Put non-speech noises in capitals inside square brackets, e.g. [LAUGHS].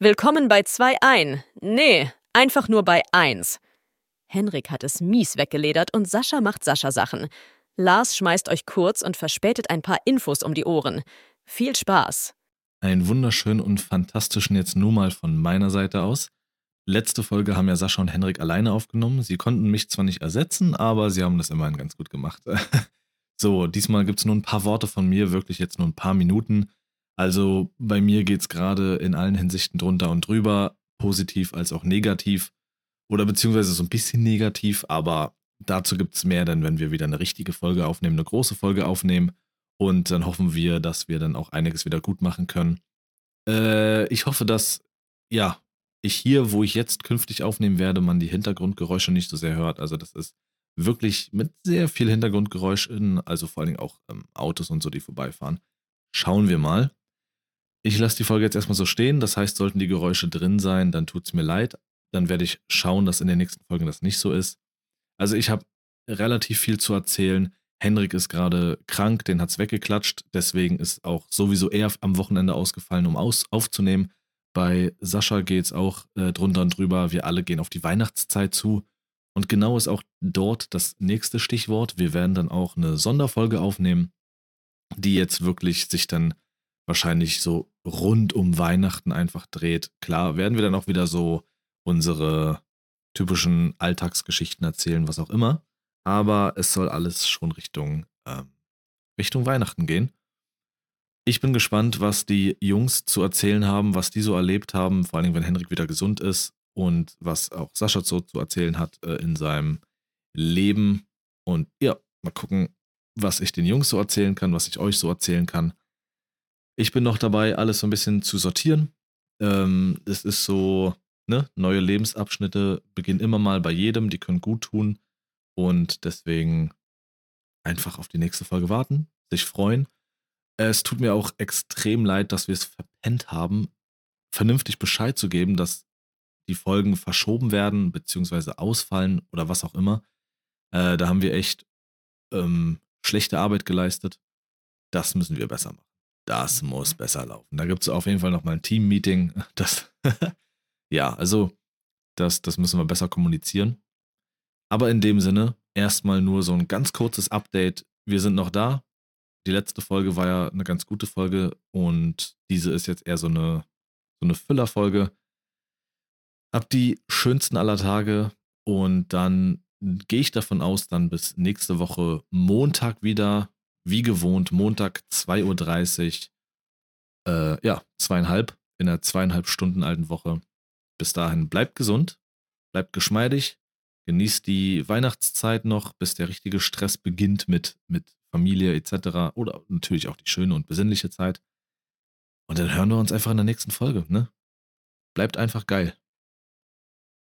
Willkommen bei 2 ein. Nee, einfach nur bei 1. Henrik hat es mies weggeledert und Sascha macht Sascha-Sachen. Lars schmeißt euch kurz und verspätet ein paar Infos um die Ohren. Viel Spaß. Einen wunderschönen und fantastischen jetzt nur mal von meiner Seite aus. Letzte Folge haben ja Sascha und Henrik alleine aufgenommen. Sie konnten mich zwar nicht ersetzen, aber sie haben das immerhin ganz gut gemacht. [LAUGHS] so, diesmal gibt es nur ein paar Worte von mir, wirklich jetzt nur ein paar Minuten. Also bei mir geht es gerade in allen Hinsichten drunter und drüber, positiv als auch negativ. Oder beziehungsweise so ein bisschen negativ, aber dazu gibt es mehr, denn wenn wir wieder eine richtige Folge aufnehmen, eine große Folge aufnehmen. Und dann hoffen wir, dass wir dann auch einiges wieder gut machen können. Äh, ich hoffe, dass, ja, ich hier, wo ich jetzt künftig aufnehmen werde, man die Hintergrundgeräusche nicht so sehr hört. Also das ist wirklich mit sehr viel Hintergrundgeräusch in, also vor allen Dingen auch ähm, Autos und so, die vorbeifahren. Schauen wir mal. Ich lasse die Folge jetzt erstmal so stehen. Das heißt, sollten die Geräusche drin sein, dann tut es mir leid. Dann werde ich schauen, dass in den nächsten Folgen das nicht so ist. Also ich habe relativ viel zu erzählen. Henrik ist gerade krank, den hat es weggeklatscht. Deswegen ist auch sowieso er am Wochenende ausgefallen, um aus, aufzunehmen. Bei Sascha geht es auch äh, drunter und drüber. Wir alle gehen auf die Weihnachtszeit zu. Und genau ist auch dort das nächste Stichwort. Wir werden dann auch eine Sonderfolge aufnehmen, die jetzt wirklich sich dann wahrscheinlich so rund um Weihnachten einfach dreht. Klar, werden wir dann auch wieder so unsere typischen Alltagsgeschichten erzählen, was auch immer. Aber es soll alles schon Richtung, ähm, Richtung Weihnachten gehen. Ich bin gespannt, was die Jungs zu erzählen haben, was die so erlebt haben, vor allem wenn Henrik wieder gesund ist und was auch Sascha so zu erzählen hat äh, in seinem Leben. Und ja, mal gucken, was ich den Jungs so erzählen kann, was ich euch so erzählen kann. Ich bin noch dabei, alles so ein bisschen zu sortieren. Ähm, es ist so, ne, neue Lebensabschnitte beginnen immer mal bei jedem, die können gut tun. Und deswegen einfach auf die nächste Folge warten, sich freuen. Es tut mir auch extrem leid, dass wir es verpennt haben, vernünftig Bescheid zu geben, dass die Folgen verschoben werden, beziehungsweise ausfallen oder was auch immer. Äh, da haben wir echt ähm, schlechte Arbeit geleistet. Das müssen wir besser machen. Das muss besser laufen. Da gibt es auf jeden Fall nochmal ein Team-Meeting. [LAUGHS] Das [LAUGHS] ja, also das, das müssen wir besser kommunizieren. Aber in dem Sinne, erstmal nur so ein ganz kurzes Update. Wir sind noch da. Die letzte Folge war ja eine ganz gute Folge und diese ist jetzt eher so eine, so eine Füllerfolge. Hab die schönsten aller Tage und dann gehe ich davon aus, dann bis nächste Woche Montag wieder, wie gewohnt, Montag 2.30 Uhr, äh, ja, zweieinhalb, in einer zweieinhalb Stunden alten Woche bis dahin bleibt gesund, bleibt geschmeidig, genießt die Weihnachtszeit noch, bis der richtige Stress beginnt mit, mit Familie etc. Oder natürlich auch die schöne und besinnliche Zeit. Und dann hören wir uns einfach in der nächsten Folge, ne? Bleibt einfach geil.